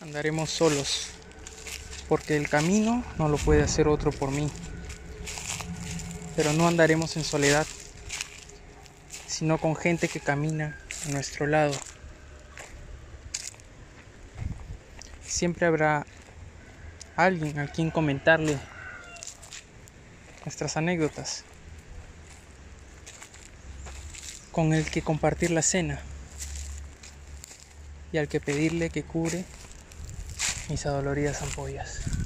Andaremos solos, porque el camino no lo puede hacer otro por mí. Pero no andaremos en soledad, sino con gente que camina a nuestro lado. Siempre habrá alguien a quien comentarle nuestras anécdotas, con el que compartir la cena y al que pedirle que cure mis adoloridas ampollas.